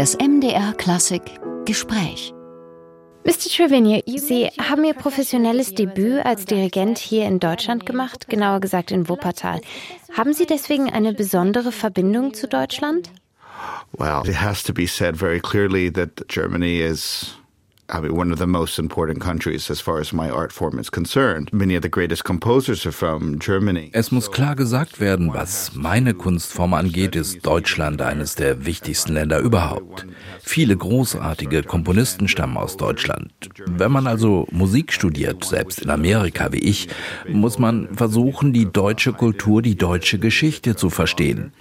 Das MDR Klassik Gespräch. Mr. Trevino, Sie haben Ihr professionelles Debüt als Dirigent hier in Deutschland gemacht, genauer gesagt in Wuppertal. Haben Sie deswegen eine besondere Verbindung zu Deutschland? Well, it has to be said very clearly that Germany is I mean, one of the most important countries as far as my art form is concerned. Many of the greatest composers are from Germany. Es muss klar gesagt werden, was meine Kunstform angeht, ist Deutschland eines der wichtigsten Länder überhaupt. Viele großartige Komponisten stammen aus Deutschland. Wenn man also Musik studiert, selbst in Amerika wie ich, muss man versuchen, die deutsche Kultur, die deutsche Geschichte zu verstehen.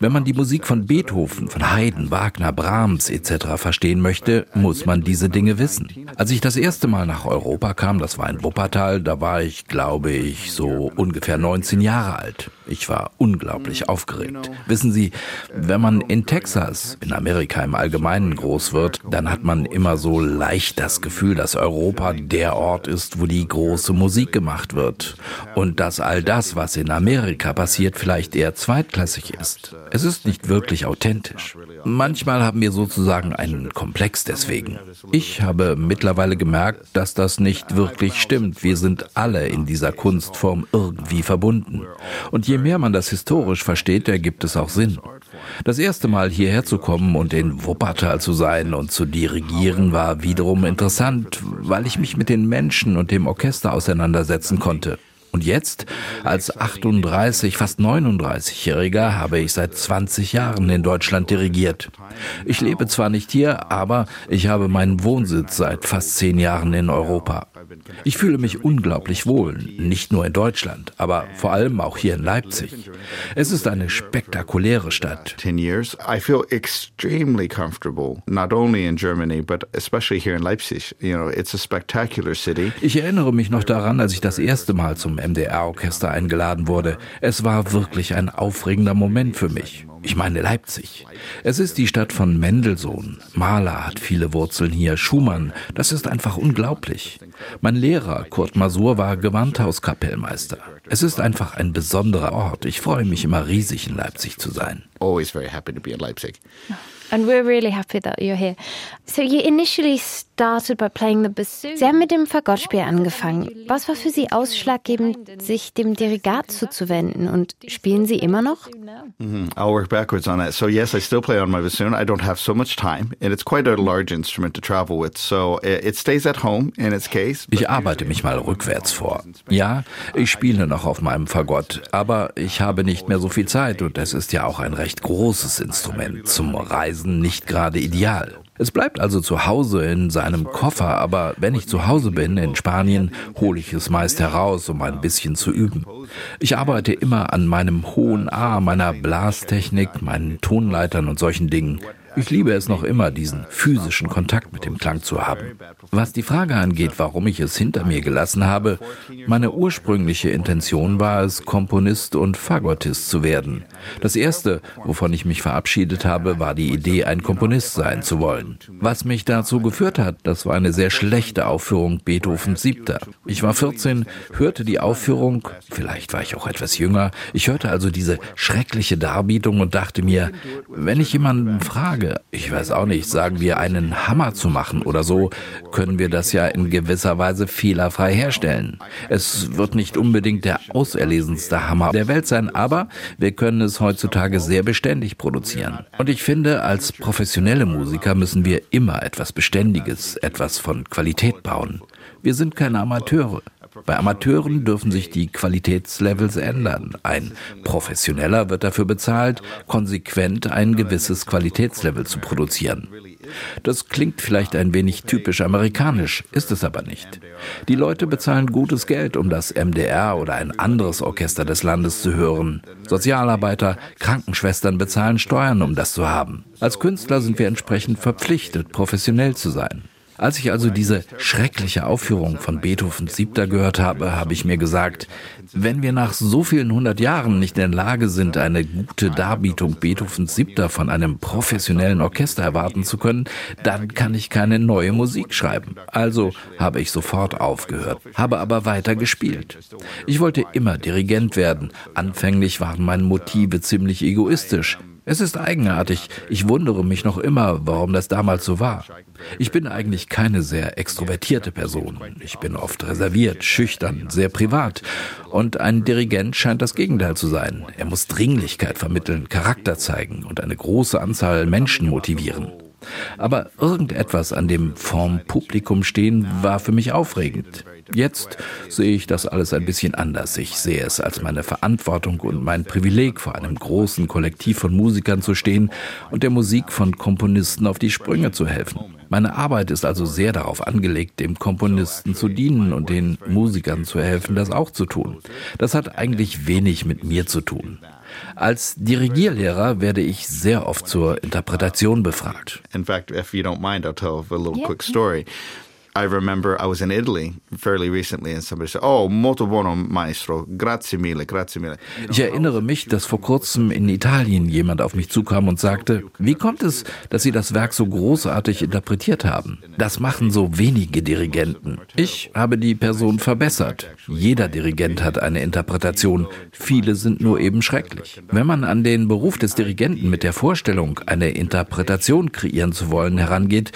Wenn man die Musik von Beethoven, von Haydn, Wagner, Brahms etc. verstehen möchte, muss man diese Dinge wissen. Als ich das erste Mal nach Europa kam, das war in Wuppertal, da war ich, glaube ich, so ungefähr 19 Jahre alt. Ich war unglaublich aufgeregt. Wissen Sie, wenn man in Texas, in Amerika im Allgemeinen groß wird, dann hat man immer so leicht das Gefühl, dass Europa der Ort ist, wo die große Musik gemacht wird. Und dass all das, was in Amerika passiert, vielleicht eher zweitklassig ist. Es ist nicht wirklich authentisch. Manchmal haben wir sozusagen einen Komplex deswegen. Ich habe mittlerweile gemerkt, dass das nicht wirklich stimmt. Wir sind alle in dieser Kunstform irgendwie verbunden. Und je mehr man das historisch versteht, ergibt es auch Sinn. Das erste Mal hierher zu kommen und in Wuppertal zu sein und zu dirigieren war wiederum interessant, weil ich mich mit den Menschen und dem Orchester auseinandersetzen konnte. Und jetzt, als 38, fast 39-Jähriger, habe ich seit 20 Jahren in Deutschland dirigiert. Ich lebe zwar nicht hier, aber ich habe meinen Wohnsitz seit fast zehn Jahren in Europa. Ich fühle mich unglaublich wohl, nicht nur in Deutschland, aber vor allem auch hier in Leipzig. Es ist eine spektakuläre Stadt. I feel extremely comfortable, not only in Germany, but especially here in Leipzig. You know, it's a spectacular city. Ich erinnere mich noch daran, als ich das erste Mal zum MDR-Orchester eingeladen wurde. Es war wirklich ein aufregender Moment für mich. Ich meine Leipzig. Es ist die Stadt von Mendelssohn. Mahler hat viele Wurzeln hier. Schumann. Das ist einfach unglaublich. Mein Lehrer Kurt Masur war Gewandhauskapellmeister. Es ist einfach ein besonderer Ort. Ich freue mich immer riesig in Leipzig zu sein. Always very happy to be in Leipzig. And we're really happy that you're here. So you initially started Sie haben mit dem Fagottspiel angefangen. Was war für Sie ausschlaggebend, sich dem Dirigat zuzuwenden? Und spielen Sie immer noch? Mm-hmm. I'll work backwards on that. So yes, I still play on my bassoon. I don't have so much time, and it's quite a large instrument to travel with. So it stays at home in its case. Ich arbeite mich mal rückwärts vor. Ja, ich spiele noch auf meinem Fagott, aber ich habe nicht mehr so viel Zeit und es ist ja auch ein recht großes Instrument zum Reisen nicht gerade ideal. Es bleibt also zu Hause in seinem Koffer, aber wenn ich zu Hause bin in Spanien, hole ich es meist heraus, um ein bisschen zu üben. Ich arbeite immer an meinem hohen A, meiner Blastechnik, meinen Tonleitern und solchen Dingen. Ich liebe es noch immer, diesen physischen Kontakt mit dem Klang zu haben. Was die Frage angeht, warum ich es hinter mir gelassen habe, meine ursprüngliche Intention war es, Komponist und Fagottist zu werden. Das erste, wovon ich mich verabschiedet habe, war die Idee, ein Komponist sein zu wollen. Was mich dazu geführt hat, das war eine sehr schlechte Aufführung Beethovens Siebter. Ich war 14, hörte die Aufführung, vielleicht war ich auch etwas jünger, ich hörte also diese schreckliche Darbietung und dachte mir, wenn ich jemanden frage, Frage, ich weiß auch nicht, sagen wir einen Hammer zu machen oder so, können wir das ja in gewisser Weise fehlerfrei herstellen. Es wird nicht unbedingt der auserlesenste Hammer der Welt sein, aber wir können es heutzutage sehr beständig produzieren. Und ich finde, als professionelle Musiker müssen wir immer etwas Beständiges, etwas von Qualität bauen. Wir sind keine Amateure. Bei Amateuren dürfen sich die Qualitätslevels ändern. Ein Professioneller wird dafür bezahlt, konsequent ein gewisses Qualitätslevel zu produzieren. Das klingt vielleicht ein wenig typisch amerikanisch, ist es aber nicht. Die Leute bezahlen gutes Geld, um das MDR oder ein anderes Orchester des Landes zu hören. Sozialarbeiter, Krankenschwestern bezahlen Steuern, um das zu haben. Als Künstler sind wir entsprechend verpflichtet, professionell zu sein. Als ich also diese schreckliche Aufführung von Beethovens Siebter gehört habe, habe ich mir gesagt, wenn wir nach so vielen hundert Jahren nicht in der Lage sind, eine gute Darbietung Beethovens Siebter von einem professionellen Orchester erwarten zu können, dann kann ich keine neue Musik schreiben. Also habe ich sofort aufgehört, habe aber weiter gespielt. Ich wollte immer Dirigent werden. Anfänglich waren meine Motive ziemlich egoistisch. Es ist eigenartig. Ich wundere mich noch immer, warum das damals so war. Ich bin eigentlich keine sehr extrovertierte Person. Ich bin oft reserviert, schüchtern, sehr privat. Und ein Dirigent scheint das Gegenteil zu sein. Er muss Dringlichkeit vermitteln, Charakter zeigen und eine große Anzahl Menschen motivieren. Aber irgendetwas an dem vorm Publikum stehen war für mich aufregend. Jetzt sehe ich das alles ein bisschen anders. Ich sehe es als meine Verantwortung und mein Privileg, vor einem großen Kollektiv von Musikern zu stehen und der Musik von Komponisten auf die Sprünge zu helfen. Meine Arbeit ist also sehr darauf angelegt, dem Komponisten zu dienen und den Musikern zu helfen, das auch zu tun. Das hat eigentlich wenig mit mir zu tun. Als Dirigierlehrer werde ich sehr oft zur Interpretation befragt. In fact, if you don't mind, I'll tell a little quick story. I remember I was in Italy fairly recently and somebody said, "Oh, molto buono, maestro. Grazie mille, grazie mille." Ich erinnere mich, dass vor kurzem in Italien jemand auf mich zukam und sagte, wie kommt es, dass Sie das Werk so großartig interpretiert haben? Das machen so wenige Dirigenten. Ich habe die Person verbessert. Jeder Dirigent hat eine Interpretation. Viele sind nur eben schrecklich. Wenn man an den Beruf des Dirigenten mit der Vorstellung, eine Interpretation kreieren zu wollen, herangeht,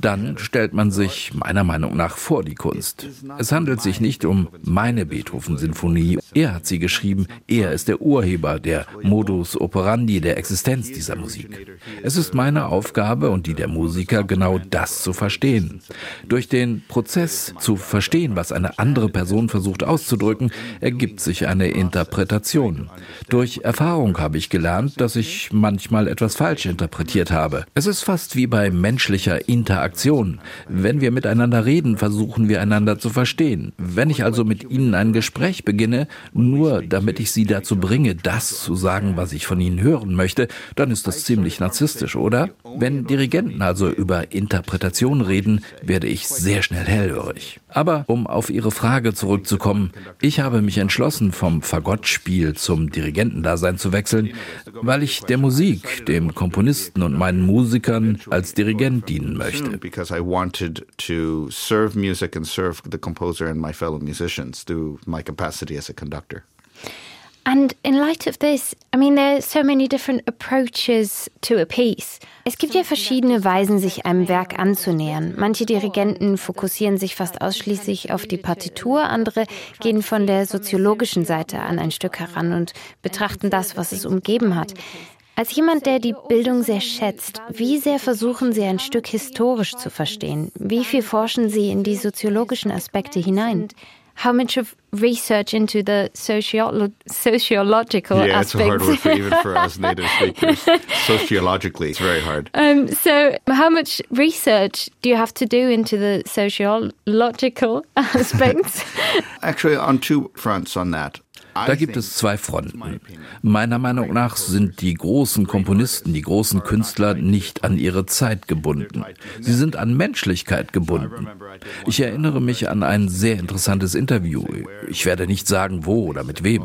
dann stellt man sich meiner Meinung nach vor die Kunst. Es handelt sich nicht um meine Beethoven-Sinfonie. Er hat sie geschrieben. Er ist der Urheber, der Modus operandi der Existenz dieser Musik. Es ist meine Aufgabe und die der Musiker, genau das zu verstehen. Durch den Prozess zu verstehen, was eine andere Person versucht auszudrücken, ergibt sich eine Interpretation. Durch Erfahrung habe ich gelernt, dass ich manchmal etwas falsch interpretiert habe. Es ist fast wie bei menschlicher Interaktion. Wenn wir miteinander miteinander reden, versuchen wir einander zu verstehen. Wenn ich also mit Ihnen ein Gespräch beginne, nur damit ich Sie dazu bringe, das zu sagen, was ich von Ihnen hören möchte, dann ist das ziemlich narzisstisch, oder? Wenn Dirigenten also über Interpretation reden, werde ich sehr schnell hellhörig. Aber um auf Ihre Frage zurückzukommen, ich habe mich entschlossen, vom Fagottspiel zum Dirigentendasein zu wechseln, weil ich der Musik, dem Komponisten und meinen Musikern als Dirigent dienen möchte serve music and serve the composer and my fellow musicians through my capacity as a conductor. And in light of this, I mean, there are so many different approaches to a piece. Es gibt ja verschiedene Weisen, sich einem Werk anzunähern. Manche Dirigenten fokussieren sich fast ausschließlich auf die Partitur, andere gehen von der soziologischen Seite an ein Stück heran und betrachten das, was es umgeben hat. Als jemand, der die Bildung sehr schätzt, wie sehr versuchen Sie ein Stück historisch zu verstehen? Wie viel forschen Sie in die soziologischen Aspekte hinein? How much of research into the sociolo sociological yeah, aspects? it's a hard word for even for us native speakers. Sociologically, it's very hard. Um, so, how much research do you have to do into the sociological aspects? Actually, on two fronts on that. Da gibt es zwei Fronten. Meiner Meinung nach sind die großen Komponisten, die großen Künstler nicht an ihre Zeit gebunden. Sie sind an Menschlichkeit gebunden. Ich erinnere mich an ein sehr interessantes Interview. Ich werde nicht sagen, wo oder mit wem.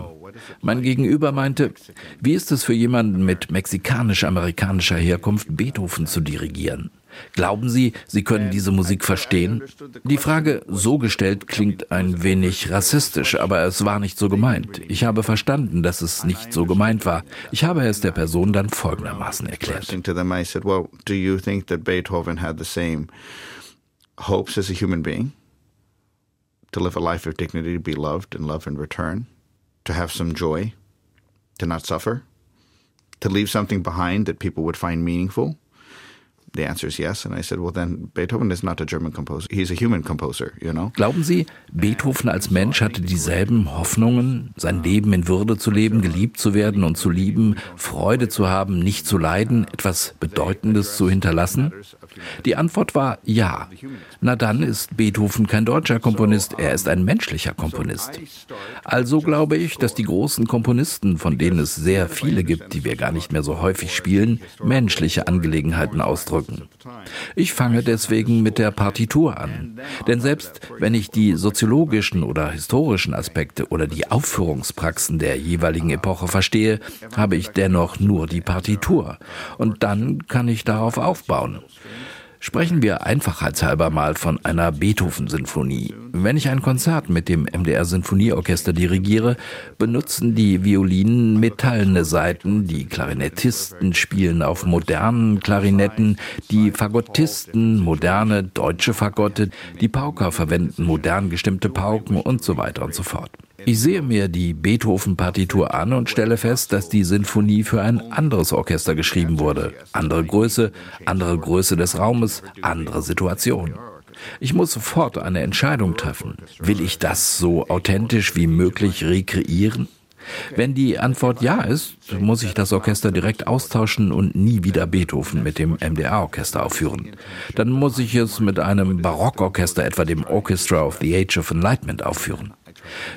Mein Gegenüber meinte, wie ist es für jemanden mit mexikanisch-amerikanischer Herkunft, Beethoven zu dirigieren? Glauben Sie, Sie können diese Musik verstehen? Die Frage so gestellt klingt ein wenig rassistisch, aber es war nicht so gemeint. Ich habe verstanden, dass es nicht so gemeint war. Ich habe es der Person dann folgendermaßen erklärt. hopes as a human being, to live a life of dignity, to be loved and love in return, to have some joy, to not suffer, to leave something behind that people would find meaningful. The answer is yes. And I said, well, then Beethoven is not a German composer. He's a human composer, you know? Glauben Sie, Beethoven als Mensch hatte dieselben Hoffnungen, sein Leben in Würde zu leben, geliebt zu werden und zu lieben, Freude zu haben, nicht zu leiden, etwas Bedeutendes zu hinterlassen? Die Antwort war ja. Na dann ist Beethoven kein deutscher Komponist, er ist ein menschlicher Komponist. Also glaube ich, dass die großen Komponisten, von denen es sehr viele gibt, die wir gar nicht mehr so häufig spielen, menschliche Angelegenheiten ausdrücken. Ich fange deswegen mit der Partitur an. Denn selbst wenn ich die soziologischen oder historischen Aspekte oder die Aufführungspraxen der jeweiligen Epoche verstehe, habe ich dennoch nur die Partitur. Und dann kann ich darauf aufbauen. Sprechen wir einfachheitshalber mal von einer Beethoven-Sinfonie. Wenn ich ein Konzert mit dem MDR Sinfonieorchester dirigiere, benutzen die Violinen metallene Saiten, die Klarinettisten spielen auf modernen Klarinetten, die Fagottisten moderne deutsche Fagotte, die Pauker verwenden modern gestimmte Pauken und so weiter und so fort. Ich sehe mir die Beethoven-Partitur an und stelle fest, dass die Sinfonie für ein anderes Orchester geschrieben wurde. Andere Größe, andere Größe des Raumes, andere Situation. Ich muss sofort eine Entscheidung treffen. Will ich das so authentisch wie möglich rekreieren? Wenn die Antwort ja ist, muss ich das Orchester direkt austauschen und nie wieder Beethoven mit dem MDR-Orchester aufführen. Dann muss ich es mit einem Barockorchester, etwa dem Orchestra of the Age of Enlightenment, aufführen.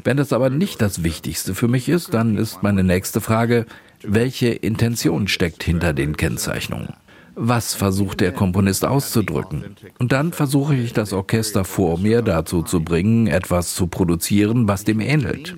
Wenn das aber nicht das Wichtigste für mich ist, dann ist meine nächste Frage, welche Intention steckt hinter den Kennzeichnungen? Was versucht der Komponist auszudrücken? Und dann versuche ich das Orchester vor mir dazu zu bringen, etwas zu produzieren, was dem ähnelt.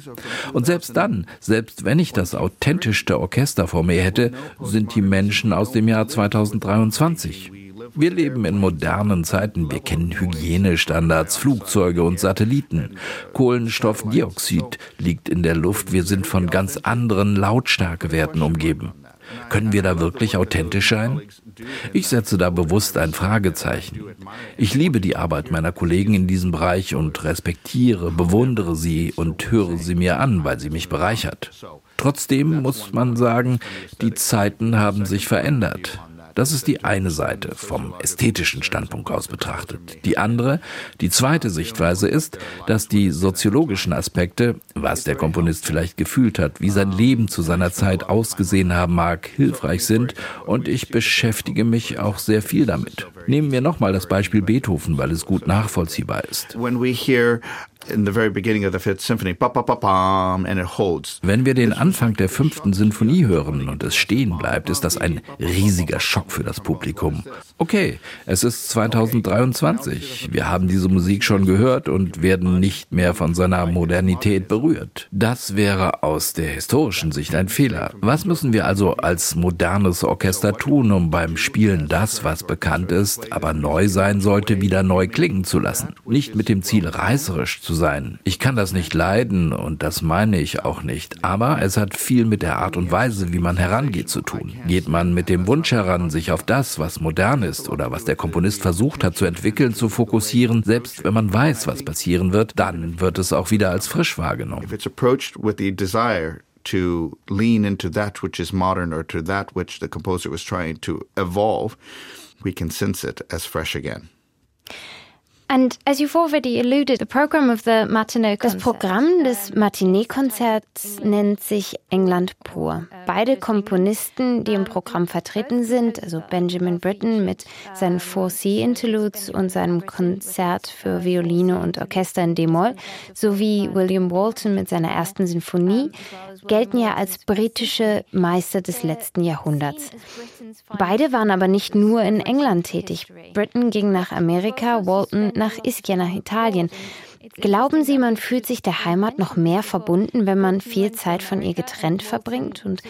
Und selbst dann, selbst wenn ich das authentischste Orchester vor mir hätte, sind die Menschen aus dem Jahr 2023. Wir leben in modernen Zeiten. Wir kennen Hygienestandards, Flugzeuge und Satelliten. Kohlenstoffdioxid liegt in der Luft. Wir sind von ganz anderen Lautstärkewerten umgeben. Können wir da wirklich authentisch sein? Ich setze da bewusst ein Fragezeichen. Ich liebe die Arbeit meiner Kollegen in diesem Bereich und respektiere, bewundere sie und höre sie mir an, weil sie mich bereichert. Trotzdem muss man sagen, die Zeiten haben sich verändert. Das ist die eine Seite vom ästhetischen Standpunkt aus betrachtet. Die andere, die zweite Sichtweise ist, dass die soziologischen Aspekte, was der Komponist vielleicht gefühlt hat, wie sein Leben zu seiner Zeit ausgesehen haben mag, hilfreich sind und ich beschäftige mich auch sehr viel damit. Nehmen wir nochmal das Beispiel Beethoven, weil es gut nachvollziehbar ist. When we hear in the very beginning of the Fifth Symphony, ba, ba, ba, bam, and it holds. Wenn wir den Anfang der fünften Sinfonie hören und es stehen bleibt, ist das ein riesiger Schock für das Publikum. Okay, es ist 2023. Wir haben diese Musik schon gehört und werden nicht mehr von seiner Modernität berührt. Das wäre aus der historischen Sicht ein Fehler. Was müssen wir also als modernes Orchester tun, um beim Spielen das, was bekannt ist, aber neu sein sollte, wieder neu klingen zu lassen? Nicht mit dem Ziel, reißerisch zu zu sein. Ich kann das nicht leiden und das meine ich auch nicht. Aber es hat viel mit der Art und Weise, wie man herangeht, zu tun. Geht man mit dem Wunsch heran, sich auf das, was modern ist oder was der Komponist versucht hat zu entwickeln, zu fokussieren, selbst wenn man weiß, was passieren wird, dann wird es auch wieder als frisch wahrgenommen. to lean into that which is modern or to that which the composer was trying to evolve, we can sense it as fresh again. And as you've already alluded, the program of the matinee das Programm des Matinee-Konzerts nennt sich England pur. Beide Komponisten, die im Programm vertreten sind, also Benjamin Britten mit seinen Four Sea Interludes und seinem Konzert für Violine und Orchester in D-Moll, sowie William Walton mit seiner ersten Sinfonie, gelten ja als britische Meister des letzten Jahrhunderts. Beide waren aber nicht nur in England tätig. Britten ging nach Amerika, Walton nach Ischia, nach Italien. Glauben Sie, man fühlt sich der Heimat noch mehr verbunden, wenn man viel Zeit von ihr getrennt verbringt? Und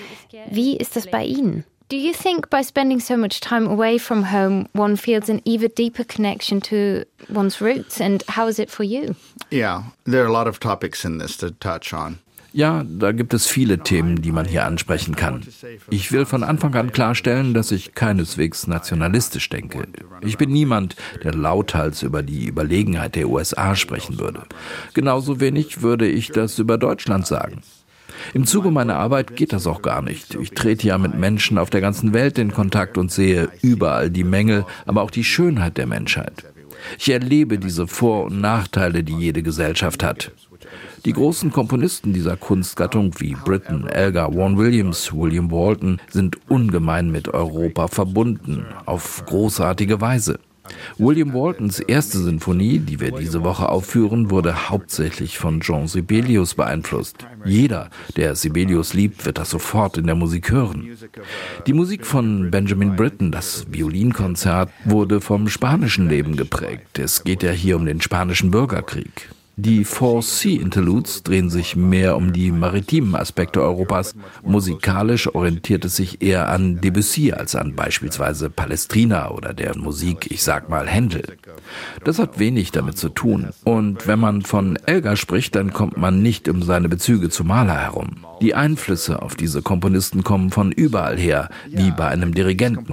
wie ist das bei Ihnen? Do you think by spending so much time away from home, one feels an even deeper connection to one's roots? And how is it for you? Yeah, there are a lot of topics in this to touch on. Ja, da gibt es viele Themen, die man hier ansprechen kann. Ich will von Anfang an klarstellen, dass ich keineswegs nationalistisch denke. Ich bin niemand, der lauthals über die Überlegenheit der USA sprechen würde. Genauso wenig würde ich das über Deutschland sagen. Im Zuge meiner Arbeit geht das auch gar nicht. Ich trete ja mit Menschen auf der ganzen Welt in Kontakt und sehe überall die Mängel, aber auch die Schönheit der Menschheit. Ich erlebe diese Vor- und Nachteile, die jede Gesellschaft hat. Die großen Komponisten dieser Kunstgattung wie Britten, Elgar, Vaughan Williams, William Walton sind ungemein mit Europa verbunden, auf großartige Weise. William Waltons erste Sinfonie, die wir diese Woche aufführen, wurde hauptsächlich von Jean Sibelius beeinflusst. Jeder, der Sibelius liebt, wird das sofort in der Musik hören. Die Musik von Benjamin Britten, das Violinkonzert, wurde vom spanischen Leben geprägt. Es geht ja hier um den spanischen Bürgerkrieg. Die Four Sea Interludes drehen sich mehr um die maritimen Aspekte Europas. Musikalisch orientiert es sich eher an Debussy als an beispielsweise Palestrina oder der Musik, ich sag mal Händel. Das hat wenig damit zu tun. Und wenn man von Elgar spricht, dann kommt man nicht um seine Bezüge zu Mahler herum. Die Einflüsse auf diese Komponisten kommen von überall her, wie bei einem Dirigenten.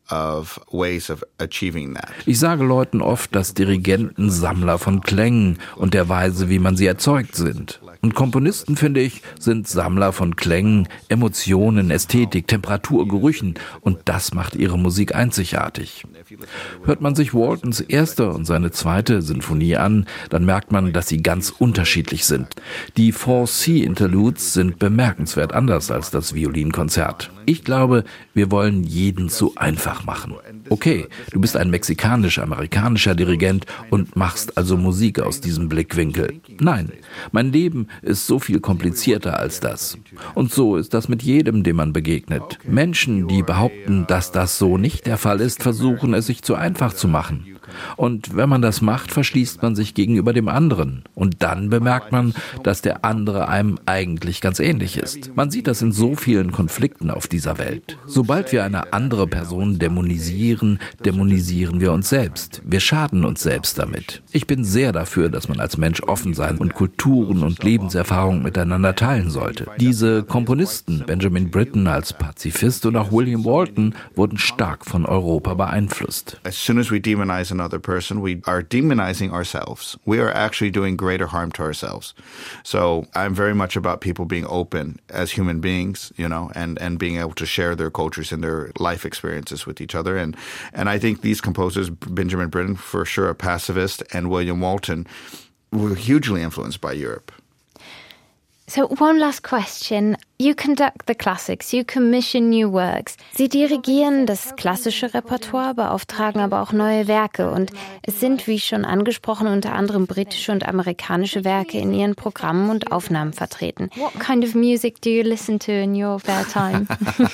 Ich sage Leuten oft, dass Dirigenten Sammler von Klängen und der Weise, wie man sie erzeugt sind. Und Komponisten, finde ich, sind Sammler von Klängen, Emotionen, Ästhetik, Temperatur, Gerüchen. Und das macht ihre Musik einzigartig. Hört man sich Waltons erste und seine zweite Sinfonie an, dann merkt man, dass sie ganz unterschiedlich sind. Die Four Sea Interludes sind bemerkenswert anders als das Violinkonzert. Ich glaube, wir wollen jeden zu einfach machen. Okay, du bist ein mexikanisch-amerikanischer Dirigent und machst also Musik aus diesem Blickwinkel. Nein, mein Leben ist so viel komplizierter als das. Und so ist das mit jedem, dem man begegnet. Menschen, die behaupten, dass das so nicht der Fall ist, versuchen es sich zu einfach zu machen. Und wenn man das macht, verschließt man sich gegenüber dem anderen. Und dann bemerkt man, dass der andere einem eigentlich ganz ähnlich ist. Man sieht das in so vielen Konflikten auf dieser Welt. Sobald wir eine andere Person dämonisieren, dämonisieren wir uns selbst. Wir schaden uns selbst damit. Ich bin sehr dafür, dass man als Mensch offen sein und Kulturen und Lebenserfahrungen miteinander teilen sollte. Diese Komponisten, Benjamin Britten als Pazifist und auch William Walton, wurden stark von Europa beeinflusst. As soon as we demonize another person, we are demonizing ourselves. We are actually doing greater harm to ourselves. So I'm very much about people being open as human beings, you know, and, and being able to share their cultures and their life experiences with each other. And, and I think these composers, Benjamin Britten, for sure, a pacifist, and William Walton, were hugely influenced by Europe. So, one last question. You conduct the classics, you commission new works. Sie dirigieren das klassische Repertoire, beauftragen aber auch neue Werke. Und es sind, wie schon angesprochen, unter anderem britische und amerikanische Werke in Ihren Programmen und Aufnahmen vertreten. What kind of music do you listen to in your spare time?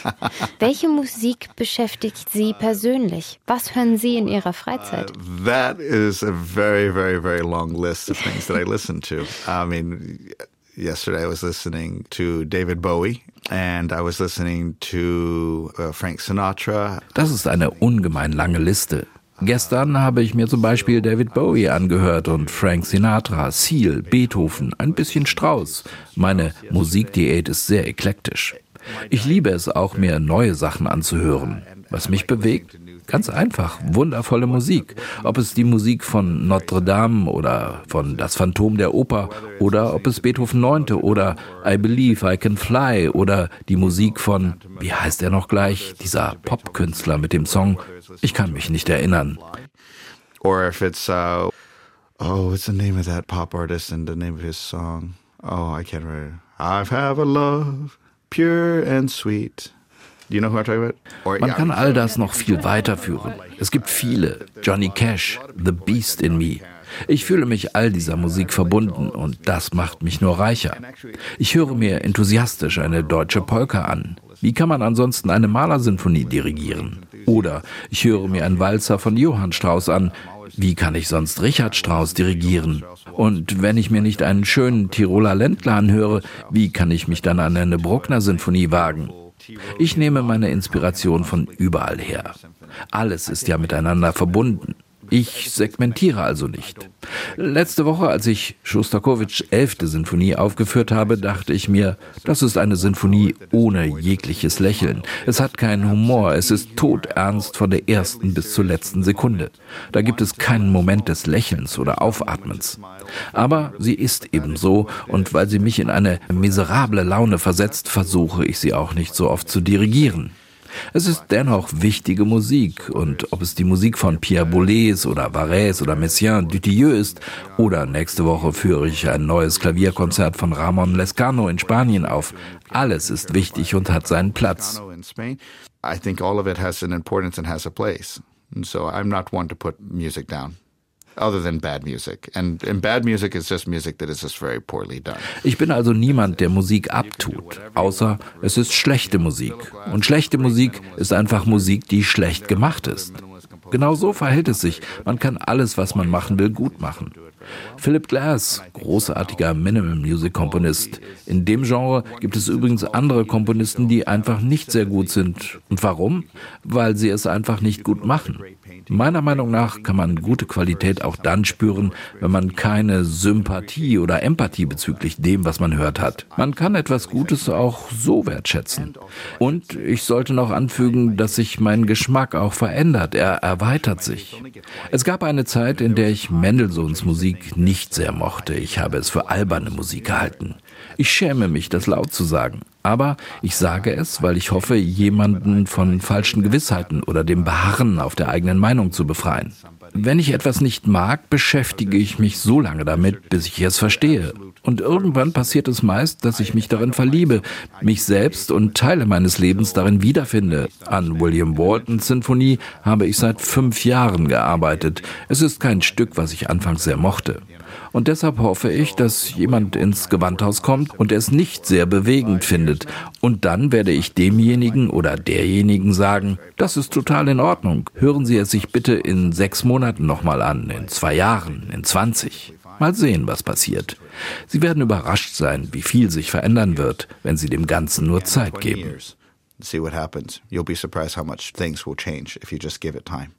Welche Musik beschäftigt Sie persönlich? Was hören Sie in Ihrer Freizeit? Uh, that is a very, very, very long list of things that I listen to. I mean, yesterday I was listening to David Bowie and I was listening to uh, Frank Sinatra. Das ist eine ungemein lange Liste. Gestern habe ich mir zum Beispiel David Bowie angehört und Frank Sinatra, Seal, Beethoven, ein bisschen Strauss. Meine Musikdiät ist sehr eklektisch. Ich liebe es auch, mir neue Sachen anzuhören. Was mich bewegt, Ganz einfach, wundervolle Musik. Ob es die Musik von Notre Dame oder von Das Phantom der Oper oder ob es Beethoven 9. oder I Believe I Can Fly oder die Musik von, wie heißt er noch gleich, dieser Popkünstler mit dem Song, ich kann mich nicht erinnern. Or if it's, uh, oh, what's the name of that pop artist and the name of his song? Oh, I can't remember. I have a love, pure and sweet. You know Man kann all das noch viel weiterführen. Es gibt viele. Johnny Cash, The Beast in Me. Ich fühle mich all dieser Musik verbunden und das macht mich nur reicher. Ich höre mir enthusiastisch eine deutsche Polka an. Wie kann man ansonsten eine Malersinfonie dirigieren? Oder ich höre mir einen Walzer von Johann Strauss an. Wie kann ich sonst Richard Strauss dirigieren? Und wenn ich mir nicht einen schönen Tiroler Ländler anhöre, wie kann ich mich dann an eine Bruckner Sinfonie wagen? Ich nehme meine Inspiration von überall her. Alles ist ja miteinander verbunden. Ich segmentiere also nicht. Letzte Woche, als ich Schostakowitschs elfte Sinfonie aufgeführt habe, dachte ich mir, das ist eine Sinfonie ohne jegliches Lächeln. Es hat keinen Humor, es ist todernst von der ersten bis zur letzten Sekunde. Da gibt es keinen Moment des Lächelns oder Aufatmens. Aber sie ist ebenso und weil sie mich in eine miserable Laune versetzt, versuche ich sie auch nicht so oft zu dirigieren. Es ist dennoch wichtige Musik und ob es die Musik von Pierre Boulez oder Varese oder Messiaen Dutilleux ist oder nächste Woche führe ich ein neues Klavierkonzert von Ramon Lescano in Spanien auf. Alles ist wichtig und hat seinen Platz. I think all of it has an importance and has a place. And so I'm not one to put music down. Other than bad music. And, and bad music is just music that is just very poorly done. Ich bin also niemand, der Musik abtut, außer es ist schlechte Musik. Und schlechte Musik ist einfach Musik, die schlecht gemacht ist. Genau so verhält es sich. Man kann alles, was man machen will, gut machen. Philip Glass, großartiger Minimal Music Komponist. In dem Genre gibt es übrigens andere Komponisten, die einfach nicht sehr gut sind. Und warum? Weil sie es einfach nicht gut machen. Meiner Meinung nach kann man gute Qualität auch dann spüren, wenn man keine Sympathie oder Empathie bezüglich dem, was man hört hat. Man kann etwas Gutes auch so wertschätzen. Und ich sollte noch anfügen, dass sich mein Geschmack auch verändert. Er erweitert sich. Es gab eine Zeit, in der ich Mendelssohns Musik nicht sehr mochte. Ich habe es für alberne Musik gehalten. Ich schäme mich, das laut zu sagen. Aber ich sage es, weil ich hoffe, jemanden von falschen Gewissheiten oder dem Beharren auf der eigenen Meinung zu befreien. Wenn ich etwas nicht mag, beschäftige ich mich so lange damit, bis ich es verstehe. Und irgendwann passiert es meist, dass ich mich darin verliebe, mich selbst und Teile meines Lebens darin wiederfinde. An William Waltons Sinfonie habe ich seit fünf Jahren gearbeitet. Es ist kein Stück, was ich anfangs sehr mochte. Und deshalb hoffe ich, dass jemand ins Gewandhaus kommt und es nicht sehr bewegend findet. Und dann werde ich demjenigen oder derjenigen sagen, das ist total in Ordnung. Hören Sie es sich bitte in sechs Monaten nochmal an, in zwei Jahren, in zwanzig. Mal sehen, was passiert. Sie werden überrascht sein, wie viel sich verändern wird, wenn Sie dem Ganzen nur Zeit geben. See what happens. You'll be surprised how much things will change if you just give it time.